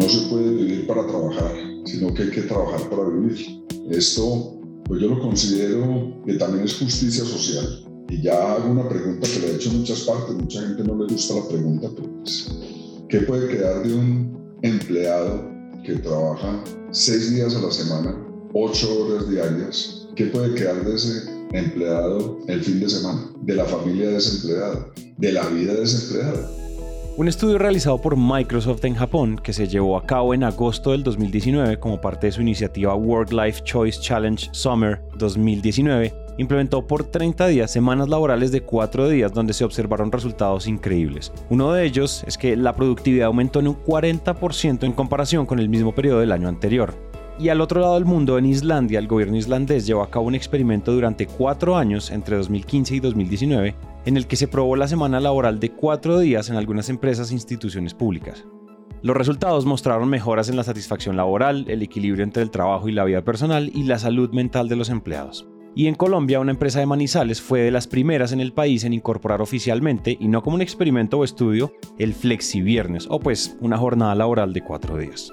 no se puede vivir para trabajar, sino que hay que trabajar para vivir. Esto, pues yo lo considero que también es justicia social. Y ya hago una pregunta que le he hecho en muchas partes, mucha gente no le gusta la pregunta, pero pues, ¿qué puede quedar de un empleado que trabaja seis días a la semana, ocho horas diarias? ¿Qué puede quedar de ese empleado el fin de semana? De la familia desempleada, de la vida desempleada. Un estudio realizado por Microsoft en Japón, que se llevó a cabo en agosto del 2019 como parte de su iniciativa Work Life Choice Challenge Summer 2019, implementó por 30 días semanas laborales de 4 días donde se observaron resultados increíbles. Uno de ellos es que la productividad aumentó en un 40% en comparación con el mismo periodo del año anterior. Y al otro lado del mundo, en Islandia, el gobierno islandés llevó a cabo un experimento durante 4 años entre 2015 y 2019 en el que se probó la semana laboral de cuatro días en algunas empresas e instituciones públicas. Los resultados mostraron mejoras en la satisfacción laboral, el equilibrio entre el trabajo y la vida personal y la salud mental de los empleados. Y en Colombia, una empresa de Manizales fue de las primeras en el país en incorporar oficialmente, y no como un experimento o estudio, el Flexi Viernes, o pues una jornada laboral de cuatro días.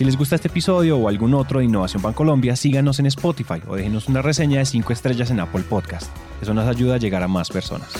Si les gusta este episodio o algún otro de Innovación Bancolombia, síganos en Spotify o déjenos una reseña de 5 estrellas en Apple Podcast. Eso nos ayuda a llegar a más personas.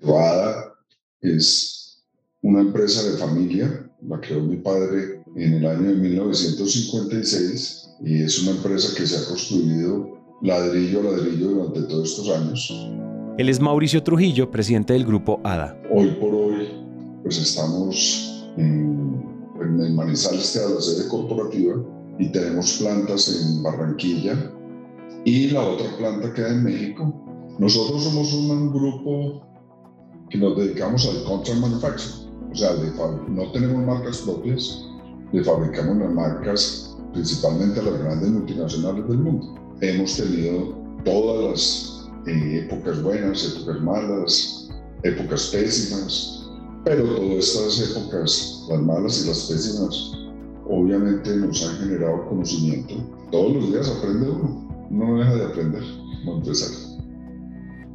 Wada es una empresa de familia, la creó mi padre en el año de 1956 y es una empresa que se ha construido ladrillo a ladrillo durante todos estos años. Él es Mauricio Trujillo, presidente del grupo ADA. Hoy por hoy, pues estamos en, en el Manizales, que la sede corporativa, y tenemos plantas en Barranquilla y la otra planta queda en México. Nosotros somos un grupo que nos dedicamos al contract manufacturing o sea, no tenemos marcas propias, le fabricamos las marcas principalmente a las grandes multinacionales del mundo. Hemos tenido todas las eh, épocas buenas, épocas malas, épocas pésimas, pero todas estas épocas, las malas y las pésimas, obviamente nos han generado conocimiento. Todos los días aprende uno, no deja de aprender como empresario.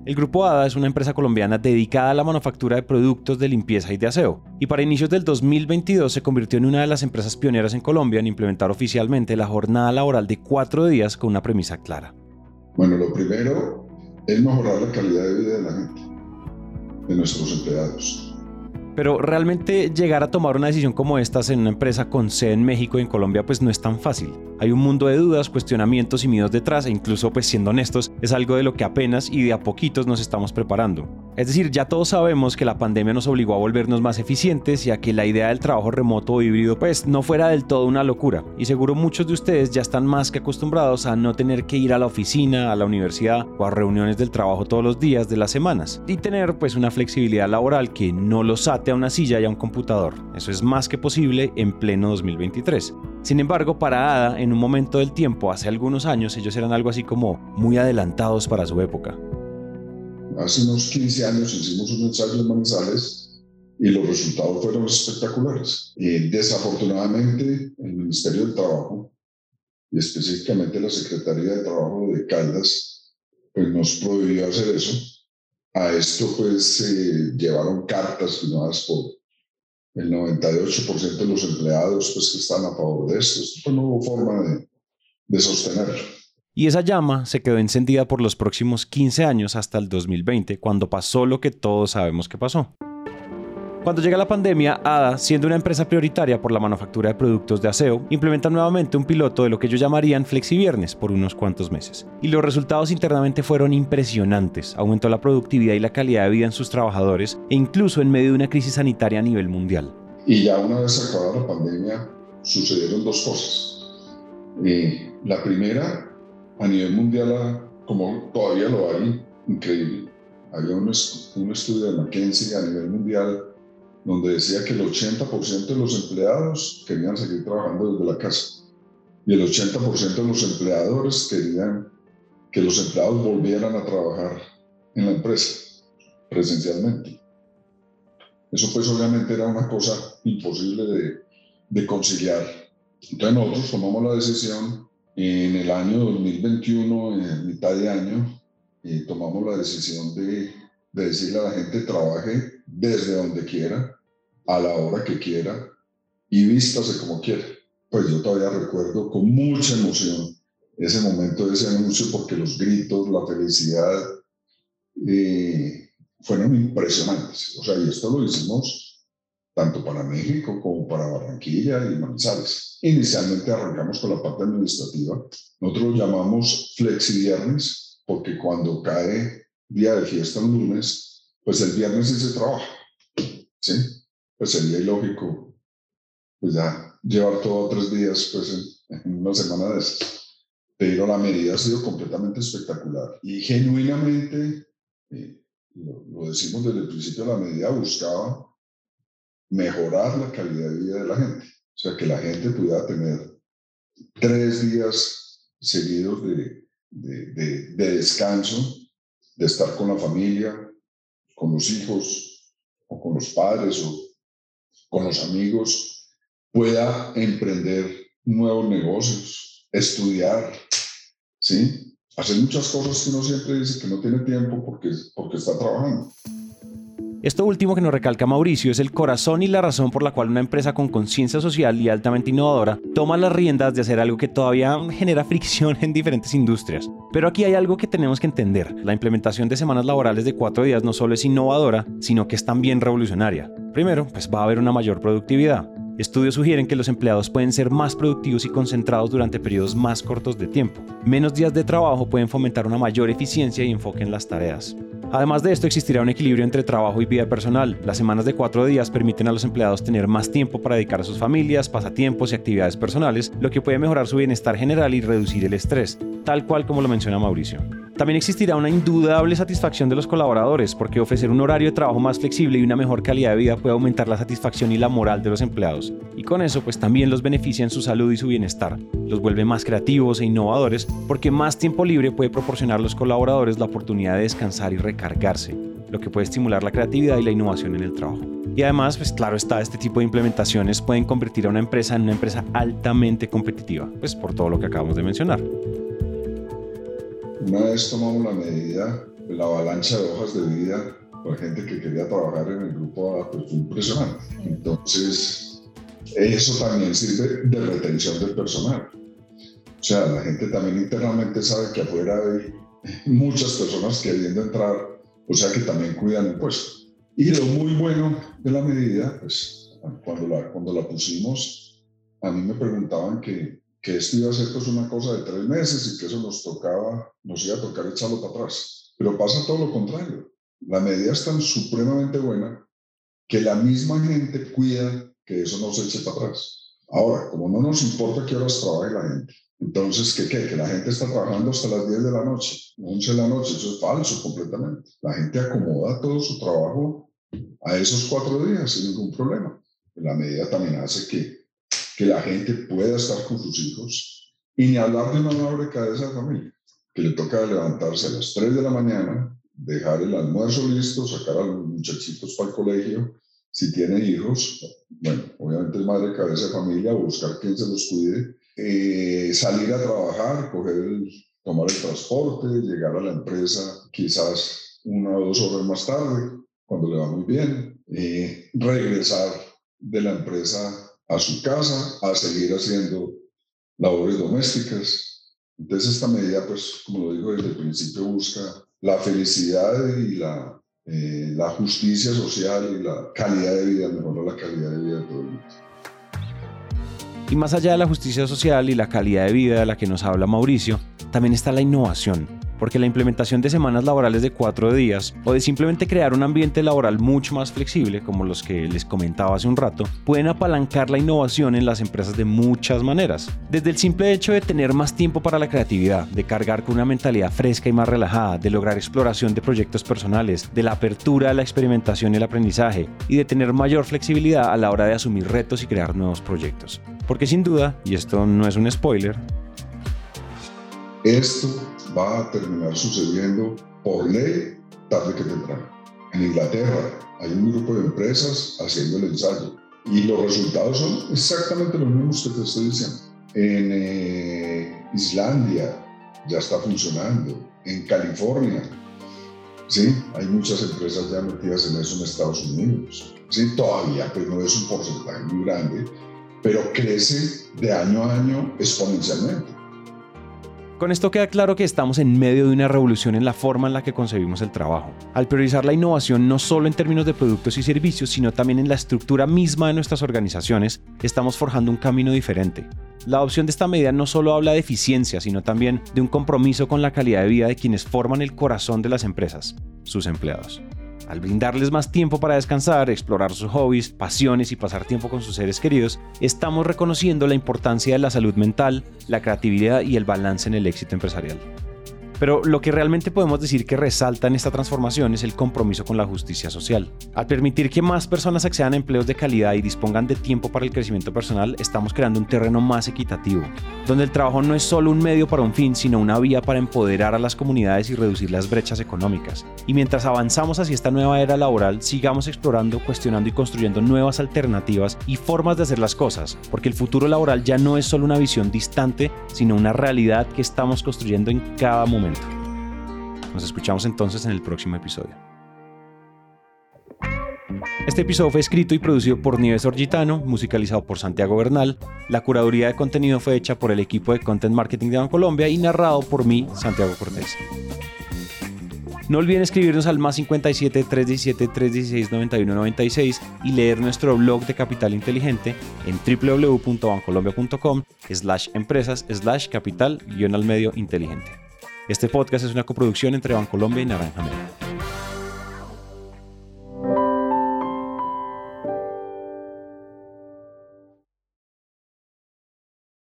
El Grupo ADA es una empresa colombiana dedicada a la manufactura de productos de limpieza y de aseo, y para inicios del 2022 se convirtió en una de las empresas pioneras en Colombia en implementar oficialmente la jornada laboral de cuatro días con una premisa clara. Bueno, lo primero es mejorar la calidad de vida de la gente, de nuestros empleados. Pero realmente llegar a tomar una decisión como estas en una empresa con sede en México y en Colombia pues no es tan fácil. Hay un mundo de dudas, cuestionamientos y miedos detrás e incluso pues siendo honestos es algo de lo que apenas y de a poquitos nos estamos preparando. Es decir, ya todos sabemos que la pandemia nos obligó a volvernos más eficientes y a que la idea del trabajo remoto o híbrido pues no fuera del todo una locura. Y seguro muchos de ustedes ya están más que acostumbrados a no tener que ir a la oficina, a la universidad o a reuniones del trabajo todos los días de las semanas y tener pues una flexibilidad laboral que no los ate a una silla y a un computador. Eso es más que posible en pleno 2023. Sin embargo, para ADA, en un momento del tiempo, hace algunos años, ellos eran algo así como muy adelantados para su época. Hace unos 15 años hicimos un ensayo en Manizales y los resultados fueron espectaculares. Y desafortunadamente, el Ministerio del Trabajo y específicamente la Secretaría de Trabajo de Caldas, pues nos prohibió hacer eso. A esto pues se llevaron cartas firmadas por el 98% de los empleados pues, que están a favor de esto. Esto no hubo forma de, de sostenerlo. Y esa llama se quedó encendida por los próximos 15 años hasta el 2020, cuando pasó lo que todos sabemos que pasó. Cuando llega la pandemia, ADA, siendo una empresa prioritaria por la manufactura de productos de aseo, implementa nuevamente un piloto de lo que ellos llamarían flexiviernes por unos cuantos meses. Y los resultados internamente fueron impresionantes. Aumentó la productividad y la calidad de vida en sus trabajadores e incluso en medio de una crisis sanitaria a nivel mundial. Y ya una vez acabada la pandemia, sucedieron dos cosas. Eh, la primera, a nivel mundial, como todavía lo hay, increíble, había un, un estudio de McKinsey a nivel mundial donde decía que el 80% de los empleados querían seguir trabajando desde la casa y el 80% de los empleadores querían que los empleados volvieran a trabajar en la empresa presencialmente. Eso pues obviamente era una cosa imposible de, de conciliar. Entonces nosotros tomamos la decisión en el año 2021, en mitad de año, y tomamos la decisión de, de decirle a la gente trabaje desde donde quiera, a la hora que quiera y vístase como quiera. Pues yo todavía recuerdo con mucha emoción ese momento de ese anuncio porque los gritos, la felicidad eh, fueron impresionantes. O sea, y esto lo hicimos tanto para México como para Barranquilla y Manizales. Inicialmente arrancamos con la parte administrativa. Nosotros lo llamamos flexi viernes porque cuando cae día de fiesta el lunes, pues el viernes sí se trabaja. ¿Sí? Pues sería ilógico pues ya llevar todo tres días pues en, una semana de esas. Pero la medida ha sido completamente espectacular y genuinamente, eh, lo, decimos desde el principio, la medida buscaba mejorar la calidad de vida de la gente, o sea, que la gente pudiera tener tres días seguidos de, de, de descanso, de estar con la familia, con los hijos, o con los padres, o con los amigos, pueda emprender nuevos negocios, estudiar, ¿sí? Hacer muchas cosas que uno siempre dice que no tiene tiempo porque, porque está trabajando. Esto último que nos recalca Mauricio es el corazón y la razón por la cual una empresa con conciencia social y altamente innovadora toma las riendas de hacer algo que todavía genera fricción en diferentes industrias. Pero aquí hay algo que tenemos que entender. La implementación de semanas laborales de cuatro días no solo es innovadora, sino que es también revolucionaria. Primero, pues va a haber una mayor productividad. Estudios sugieren que los empleados pueden ser más productivos y concentrados durante periodos más cortos de tiempo. Menos días de trabajo pueden fomentar una mayor eficiencia y enfoque en las tareas. Además de esto, existirá un equilibrio entre trabajo y vida personal. Las semanas de cuatro días permiten a los empleados tener más tiempo para dedicar a sus familias, pasatiempos y actividades personales, lo que puede mejorar su bienestar general y reducir el estrés, tal cual como lo menciona Mauricio. También existirá una indudable satisfacción de los colaboradores, porque ofrecer un horario de trabajo más flexible y una mejor calidad de vida puede aumentar la satisfacción y la moral de los empleados. Y con eso, pues también los beneficia en su salud y su bienestar. Los vuelve más creativos e innovadores, porque más tiempo libre puede proporcionar a los colaboradores la oportunidad de descansar y recargarse, lo que puede estimular la creatividad y la innovación en el trabajo. Y además, pues claro está, este tipo de implementaciones pueden convertir a una empresa en una empresa altamente competitiva, pues por todo lo que acabamos de mencionar. Una vez tomamos la medida la avalancha de hojas de vida por gente que quería trabajar en el grupo pues fue impresionante. Entonces, eso también sirve de retención del personal. O sea, la gente también internamente sabe que afuera hay muchas personas queriendo entrar, o sea que también cuidan el puesto. Y lo muy bueno de la medida, pues cuando la, cuando la pusimos, a mí me preguntaban que que esto iba a ser pues una cosa de tres meses y que eso nos tocaba, nos iba a tocar echarlo para atrás. Pero pasa todo lo contrario. La medida es tan supremamente buena que la misma gente cuida que eso no se eche para atrás. Ahora, como no nos importa qué horas trabaje la gente, entonces, ¿qué qué? Que la gente está trabajando hasta las 10 de la noche, 11 de la noche, eso es falso completamente. La gente acomoda todo su trabajo a esos cuatro días sin ningún problema. La medida también hace que que la gente pueda estar con sus hijos y ni hablar de una de cabeza de familia, que le toca levantarse a las 3 de la mañana, dejar el almuerzo listo, sacar a los muchachitos para el colegio, si tiene hijos, bueno, obviamente madre cabeza de familia, buscar quien se los cuide, eh, salir a trabajar, coger el, tomar el transporte, llegar a la empresa quizás una o dos horas más tarde, cuando le va muy bien, eh, regresar de la empresa a su casa a seguir haciendo labores domésticas. Entonces esta medida, pues como lo digo desde el principio, busca la felicidad y la, eh, justicia social y la calidad de vida, mejorar la calidad de vida de todo el mundo. Y más allá de la justicia social y la calidad de vida de la que nos habla Mauricio, también está la innovación porque la implementación de semanas laborales de cuatro días o de simplemente crear un ambiente laboral mucho más flexible, como los que les comentaba hace un rato, pueden apalancar la innovación en las empresas de muchas maneras. Desde el simple hecho de tener más tiempo para la creatividad, de cargar con una mentalidad fresca y más relajada, de lograr exploración de proyectos personales, de la apertura a la experimentación y el aprendizaje, y de tener mayor flexibilidad a la hora de asumir retos y crear nuevos proyectos. Porque sin duda, y esto no es un spoiler, esto va a terminar sucediendo por ley tarde que temprano. En Inglaterra hay un grupo de empresas haciendo el ensayo y los resultados son exactamente los mismos que te estoy diciendo. En eh, Islandia ya está funcionando, en California, sí, hay muchas empresas ya metidas en eso en Estados Unidos. Sí, todavía pues no es un porcentaje muy grande, pero crece de año a año exponencialmente. Con esto queda claro que estamos en medio de una revolución en la forma en la que concebimos el trabajo, al priorizar la innovación no solo en términos de productos y servicios, sino también en la estructura misma de nuestras organizaciones, estamos forjando un camino diferente. La adopción de esta medida no solo habla de eficiencia, sino también de un compromiso con la calidad de vida de quienes forman el corazón de las empresas, sus empleados. Al brindarles más tiempo para descansar, explorar sus hobbies, pasiones y pasar tiempo con sus seres queridos, estamos reconociendo la importancia de la salud mental, la creatividad y el balance en el éxito empresarial. Pero lo que realmente podemos decir que resalta en esta transformación es el compromiso con la justicia social. Al permitir que más personas accedan a empleos de calidad y dispongan de tiempo para el crecimiento personal, estamos creando un terreno más equitativo, donde el trabajo no es solo un medio para un fin, sino una vía para empoderar a las comunidades y reducir las brechas económicas. Y mientras avanzamos hacia esta nueva era laboral, sigamos explorando, cuestionando y construyendo nuevas alternativas y formas de hacer las cosas, porque el futuro laboral ya no es solo una visión distante, sino una realidad que estamos construyendo en cada momento. Nos escuchamos entonces en el próximo episodio. Este episodio fue escrito y producido por Nieves Orgitano, musicalizado por Santiago Bernal. La curaduría de contenido fue hecha por el equipo de Content Marketing de Colombia y narrado por mí, Santiago Cortés. No olviden escribirnos al más 57 317 316 91 96 y leer nuestro blog de Capital Inteligente en www.bancolombia.com slash empresas slash capital guion al medio inteligente. Este podcast es una coproducción entre Bancolombia y Naranja.